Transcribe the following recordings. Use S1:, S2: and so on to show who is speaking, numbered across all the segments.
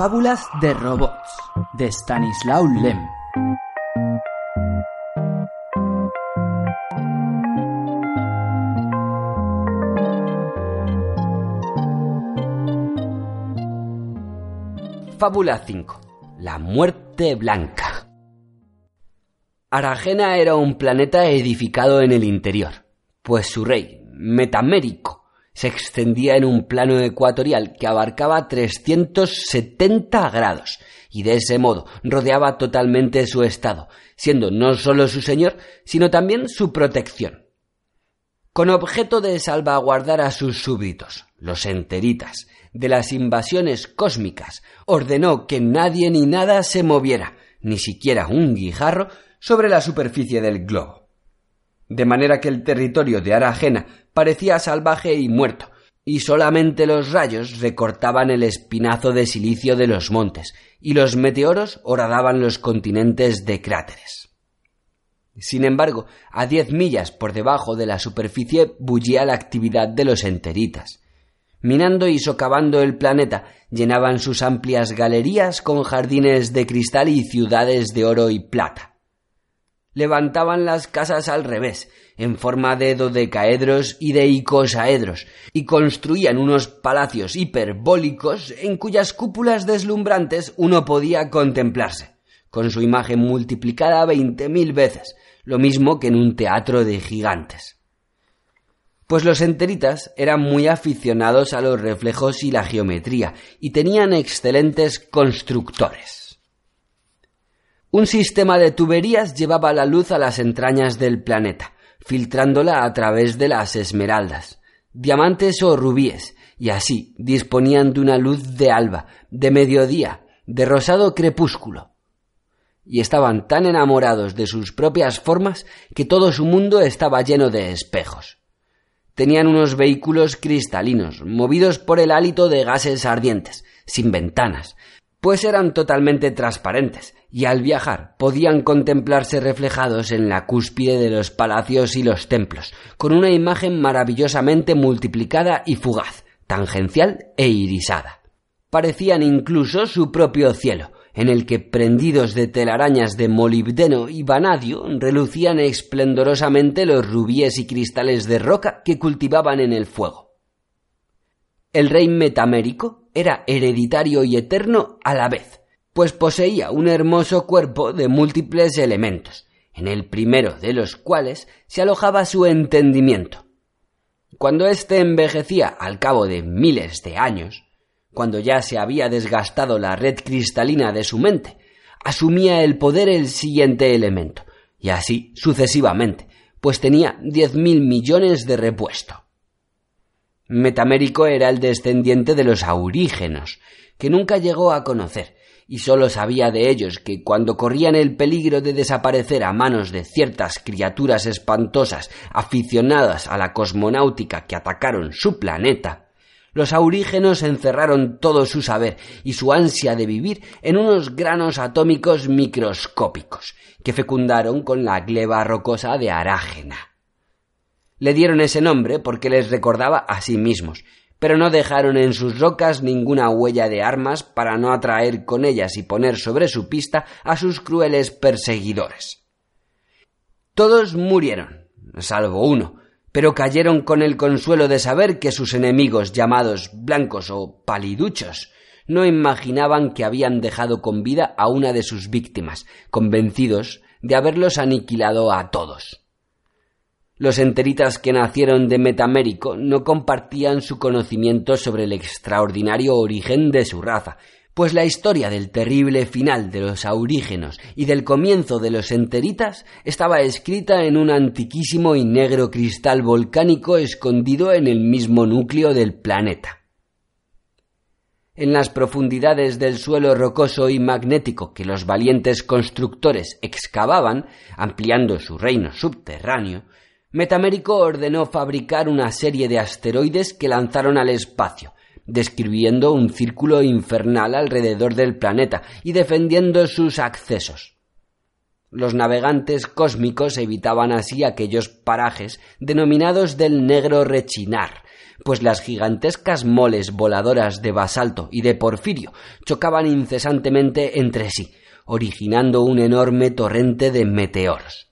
S1: Fábulas de robots de Stanislaw Lem. Fábula 5. La muerte blanca. Aragena era un planeta edificado en el interior, pues su rey, Metamérico, se extendía en un plano ecuatorial que abarcaba 370 grados y de ese modo rodeaba totalmente su estado, siendo no solo su señor, sino también su protección. Con objeto de salvaguardar a sus súbditos, los enteritas, de las invasiones cósmicas, ordenó que nadie ni nada se moviera, ni siquiera un guijarro, sobre la superficie del globo de manera que el territorio de Aragena parecía salvaje y muerto, y solamente los rayos recortaban el espinazo de silicio de los montes, y los meteoros horadaban los continentes de cráteres. Sin embargo, a diez millas por debajo de la superficie bullía la actividad de los enteritas. Minando y socavando el planeta, llenaban sus amplias galerías con jardines de cristal y ciudades de oro y plata levantaban las casas al revés, en forma de dodecaedros y de icosaedros, y construían unos palacios hiperbólicos en cuyas cúpulas deslumbrantes uno podía contemplarse, con su imagen multiplicada veinte mil veces, lo mismo que en un teatro de gigantes. Pues los enteritas eran muy aficionados a los reflejos y la geometría, y tenían excelentes constructores. Un sistema de tuberías llevaba la luz a las entrañas del planeta, filtrándola a través de las esmeraldas, diamantes o rubíes, y así disponían de una luz de alba, de mediodía, de rosado crepúsculo. Y estaban tan enamorados de sus propias formas que todo su mundo estaba lleno de espejos. Tenían unos vehículos cristalinos, movidos por el hálito de gases ardientes, sin ventanas, pues eran totalmente transparentes, y al viajar podían contemplarse reflejados en la cúspide de los palacios y los templos, con una imagen maravillosamente multiplicada y fugaz, tangencial e irisada. Parecían incluso su propio cielo, en el que prendidos de telarañas de molibdeno y vanadio relucían esplendorosamente los rubíes y cristales de roca que cultivaban en el fuego. El rey metamérico era hereditario y eterno a la vez, pues poseía un hermoso cuerpo de múltiples elementos, en el primero de los cuales se alojaba su entendimiento. Cuando éste envejecía al cabo de miles de años, cuando ya se había desgastado la red cristalina de su mente, asumía el poder el siguiente elemento, y así sucesivamente, pues tenía diez mil millones de repuesto. Metamérico era el descendiente de los aurígenos, que nunca llegó a conocer, y sólo sabía de ellos que cuando corrían el peligro de desaparecer a manos de ciertas criaturas espantosas aficionadas a la cosmonáutica que atacaron su planeta, los aurígenos encerraron todo su saber y su ansia de vivir en unos granos atómicos microscópicos, que fecundaron con la gleba rocosa de Arágena. Le dieron ese nombre porque les recordaba a sí mismos, pero no dejaron en sus rocas ninguna huella de armas para no atraer con ellas y poner sobre su pista a sus crueles perseguidores. Todos murieron, salvo uno, pero cayeron con el consuelo de saber que sus enemigos llamados blancos o paliduchos no imaginaban que habían dejado con vida a una de sus víctimas, convencidos de haberlos aniquilado a todos. Los enteritas que nacieron de Metamérico no compartían su conocimiento sobre el extraordinario origen de su raza, pues la historia del terrible final de los aurígenos y del comienzo de los enteritas estaba escrita en un antiquísimo y negro cristal volcánico escondido en el mismo núcleo del planeta. En las profundidades del suelo rocoso y magnético que los valientes constructores excavaban, ampliando su reino subterráneo, Metamérico ordenó fabricar una serie de asteroides que lanzaron al espacio, describiendo un círculo infernal alrededor del planeta y defendiendo sus accesos. Los navegantes cósmicos evitaban así aquellos parajes denominados del negro rechinar, pues las gigantescas moles voladoras de basalto y de porfirio chocaban incesantemente entre sí, originando un enorme torrente de meteoros.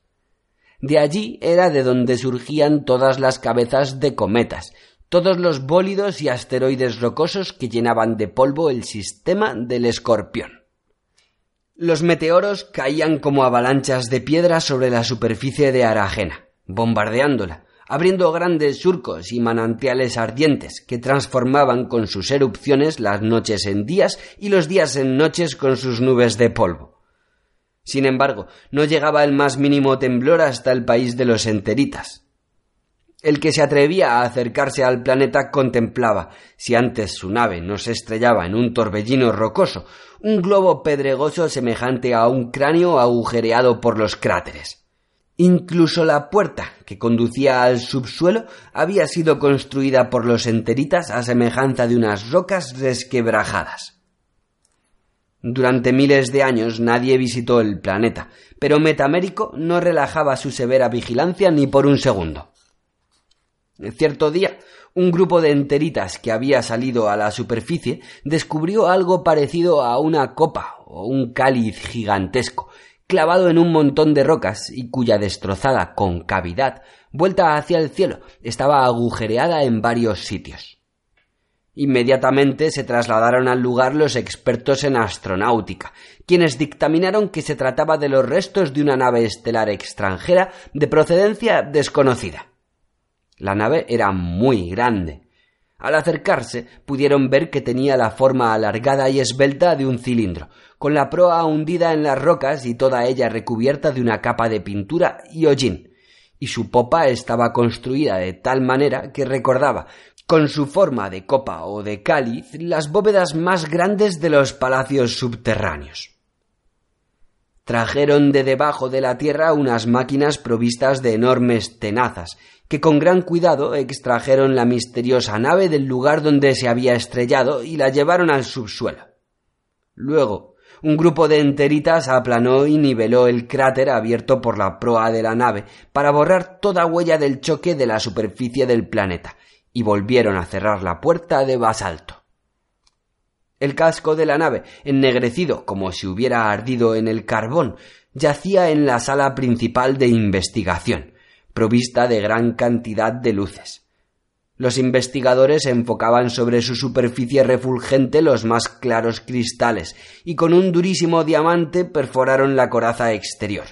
S1: De allí era de donde surgían todas las cabezas de cometas, todos los bólidos y asteroides rocosos que llenaban de polvo el sistema del escorpión. Los meteoros caían como avalanchas de piedra sobre la superficie de Aragena, bombardeándola, abriendo grandes surcos y manantiales ardientes que transformaban con sus erupciones las noches en días y los días en noches con sus nubes de polvo. Sin embargo, no llegaba el más mínimo temblor hasta el país de los enteritas, el que se atrevía a acercarse al planeta contemplaba, si antes su nave no se estrellaba en un torbellino rocoso, un globo pedregoso semejante a un cráneo agujereado por los cráteres. Incluso la puerta que conducía al subsuelo había sido construida por los enteritas a semejanza de unas rocas resquebrajadas. Durante miles de años nadie visitó el planeta, pero Metamérico no relajaba su severa vigilancia ni por un segundo. Cierto día, un grupo de enteritas que había salido a la superficie descubrió algo parecido a una copa o un cáliz gigantesco, clavado en un montón de rocas y cuya destrozada concavidad, vuelta hacia el cielo, estaba agujereada en varios sitios. Inmediatamente se trasladaron al lugar los expertos en astronáutica, quienes dictaminaron que se trataba de los restos de una nave estelar extranjera de procedencia desconocida. La nave era muy grande. Al acercarse pudieron ver que tenía la forma alargada y esbelta de un cilindro, con la proa hundida en las rocas y toda ella recubierta de una capa de pintura y hollín, y su popa estaba construida de tal manera que recordaba, con su forma de copa o de cáliz, las bóvedas más grandes de los palacios subterráneos. Trajeron de debajo de la tierra unas máquinas provistas de enormes tenazas, que con gran cuidado extrajeron la misteriosa nave del lugar donde se había estrellado y la llevaron al subsuelo. Luego, un grupo de enteritas aplanó y niveló el cráter abierto por la proa de la nave para borrar toda huella del choque de la superficie del planeta, y volvieron a cerrar la puerta de basalto. El casco de la nave, ennegrecido como si hubiera ardido en el carbón, yacía en la sala principal de investigación, provista de gran cantidad de luces. Los investigadores enfocaban sobre su superficie refulgente los más claros cristales y con un durísimo diamante perforaron la coraza exterior.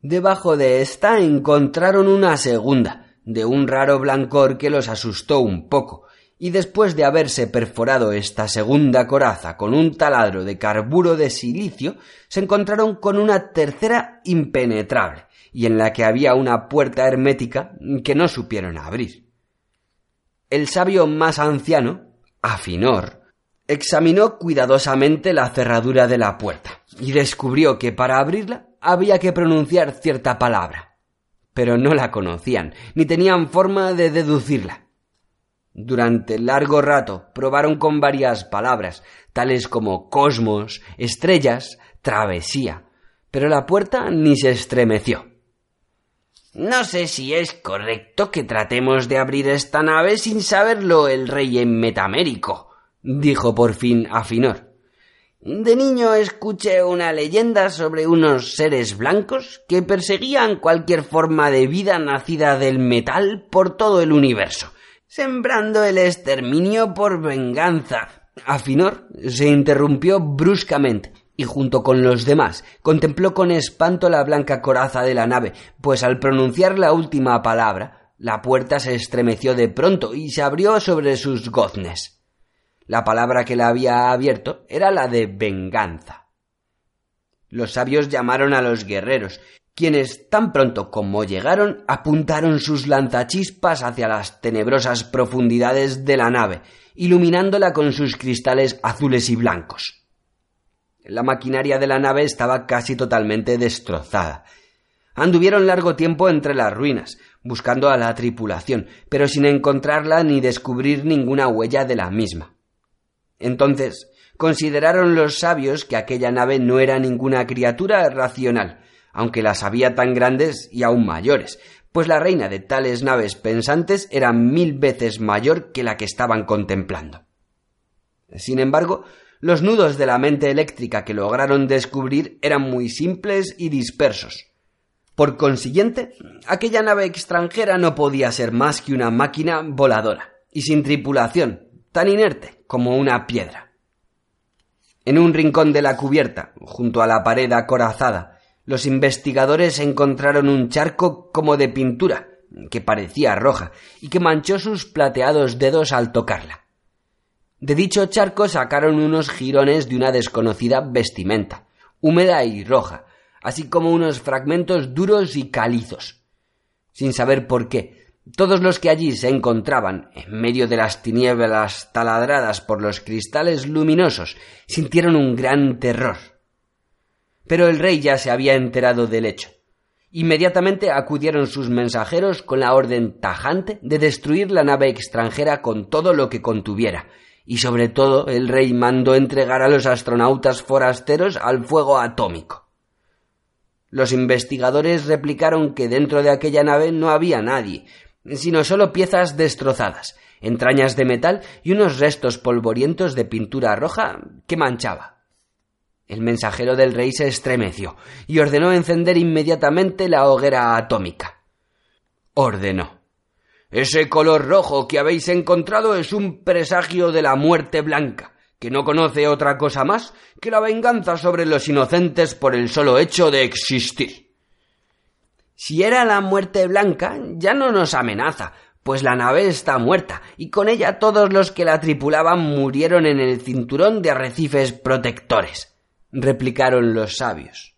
S1: Debajo de ésta encontraron una segunda, de un raro blancor que los asustó un poco, y después de haberse perforado esta segunda coraza con un taladro de carburo de silicio, se encontraron con una tercera impenetrable, y en la que había una puerta hermética que no supieron abrir. El sabio más anciano, Afinor, examinó cuidadosamente la cerradura de la puerta y descubrió que para abrirla había que pronunciar cierta palabra, pero no la conocían, ni tenían forma de deducirla. Durante largo rato probaron con varias palabras, tales como cosmos, estrellas, travesía, pero la puerta ni se estremeció. No sé si es correcto que tratemos de abrir esta nave sin saberlo el rey en Metamérico, dijo por fin Afinor. De niño escuché una leyenda sobre unos seres blancos que perseguían cualquier forma de vida nacida del metal por todo el universo sembrando el exterminio por venganza. Afinor se interrumpió bruscamente y junto con los demás contempló con espanto la blanca coraza de la nave, pues al pronunciar la última palabra, la puerta se estremeció de pronto y se abrió sobre sus goznes. La palabra que la había abierto era la de venganza. Los sabios llamaron a los guerreros quienes tan pronto como llegaron apuntaron sus lanzachispas hacia las tenebrosas profundidades de la nave iluminándola con sus cristales azules y blancos. La maquinaria de la nave estaba casi totalmente destrozada. Anduvieron largo tiempo entre las ruinas, buscando a la tripulación, pero sin encontrarla ni descubrir ninguna huella de la misma. Entonces, consideraron los sabios que aquella nave no era ninguna criatura racional, aunque las había tan grandes y aún mayores, pues la reina de tales naves pensantes era mil veces mayor que la que estaban contemplando. Sin embargo, los nudos de la mente eléctrica que lograron descubrir eran muy simples y dispersos. Por consiguiente, aquella nave extranjera no podía ser más que una máquina voladora, y sin tripulación, tan inerte como una piedra. En un rincón de la cubierta, junto a la pared acorazada, los investigadores encontraron un charco como de pintura, que parecía roja, y que manchó sus plateados dedos al tocarla. De dicho charco sacaron unos jirones de una desconocida vestimenta, húmeda y roja, así como unos fragmentos duros y calizos. Sin saber por qué, todos los que allí se encontraban, en medio de las tinieblas taladradas por los cristales luminosos, sintieron un gran terror pero el rey ya se había enterado del hecho. Inmediatamente acudieron sus mensajeros con la orden tajante de destruir la nave extranjera con todo lo que contuviera, y sobre todo el rey mandó entregar a los astronautas forasteros al fuego atómico. Los investigadores replicaron que dentro de aquella nave no había nadie, sino solo piezas destrozadas, entrañas de metal y unos restos polvorientos de pintura roja que manchaba. El mensajero del rey se estremeció y ordenó encender inmediatamente la hoguera atómica. Ordenó. Ese color rojo que habéis encontrado es un presagio de la muerte blanca, que no conoce otra cosa más que la venganza sobre los inocentes por el solo hecho de existir. Si era la muerte blanca, ya no nos amenaza, pues la nave está muerta, y con ella todos los que la tripulaban murieron en el cinturón de arrecifes protectores replicaron los sabios.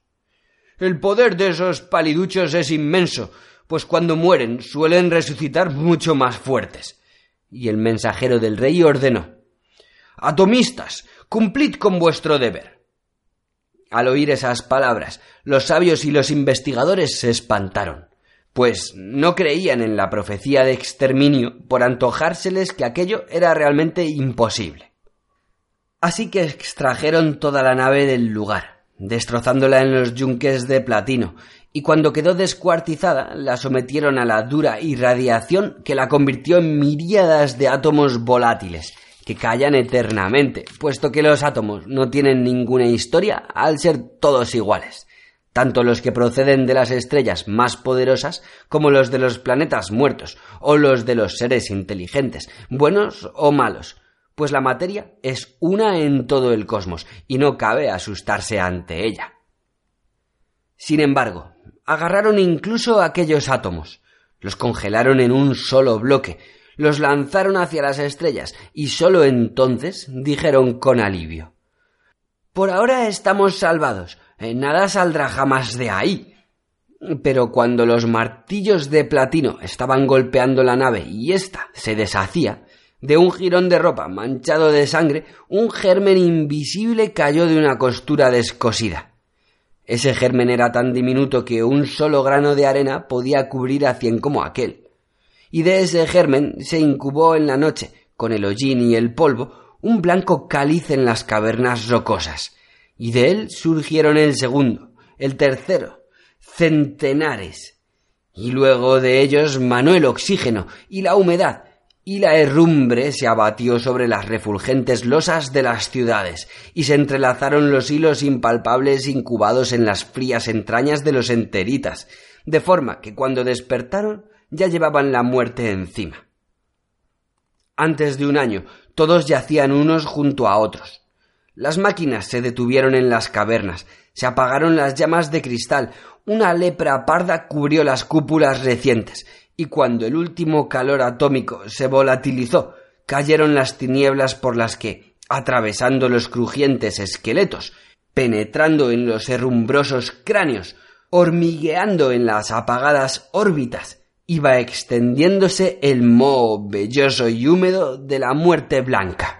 S1: El poder de esos paliduchos es inmenso, pues cuando mueren suelen resucitar mucho más fuertes. Y el mensajero del rey ordenó Atomistas, cumplid con vuestro deber. Al oír esas palabras, los sabios y los investigadores se espantaron, pues no creían en la profecía de exterminio por antojárseles que aquello era realmente imposible. Así que extrajeron toda la nave del lugar, destrozándola en los yunques de platino, y cuando quedó descuartizada la sometieron a la dura irradiación que la convirtió en miríadas de átomos volátiles, que callan eternamente, puesto que los átomos no tienen ninguna historia al ser todos iguales, tanto los que proceden de las estrellas más poderosas como los de los planetas muertos o los de los seres inteligentes, buenos o malos, pues la materia es una en todo el cosmos y no cabe asustarse ante ella. Sin embargo, agarraron incluso aquellos átomos, los congelaron en un solo bloque, los lanzaron hacia las estrellas y sólo entonces dijeron con alivio Por ahora estamos salvados, eh, nada saldrá jamás de ahí. Pero cuando los martillos de platino estaban golpeando la nave y ésta se deshacía, de un jirón de ropa manchado de sangre, un germen invisible cayó de una costura descosida. Ese germen era tan diminuto que un solo grano de arena podía cubrir a cien como aquel. Y de ese germen se incubó en la noche, con el hollín y el polvo, un blanco cáliz en las cavernas rocosas. Y de él surgieron el segundo, el tercero, centenares. Y luego de ellos manó el oxígeno y la humedad, y la herrumbre se abatió sobre las refulgentes losas de las ciudades, y se entrelazaron los hilos impalpables incubados en las frías entrañas de los enteritas, de forma que cuando despertaron ya llevaban la muerte encima. Antes de un año todos yacían unos junto a otros. Las máquinas se detuvieron en las cavernas, se apagaron las llamas de cristal, una lepra parda cubrió las cúpulas recientes, y cuando el último calor atómico se volatilizó, cayeron las tinieblas por las que, atravesando los crujientes esqueletos, penetrando en los herrumbrosos cráneos, hormigueando en las apagadas órbitas iba extendiéndose el moho velloso y húmedo de la muerte blanca.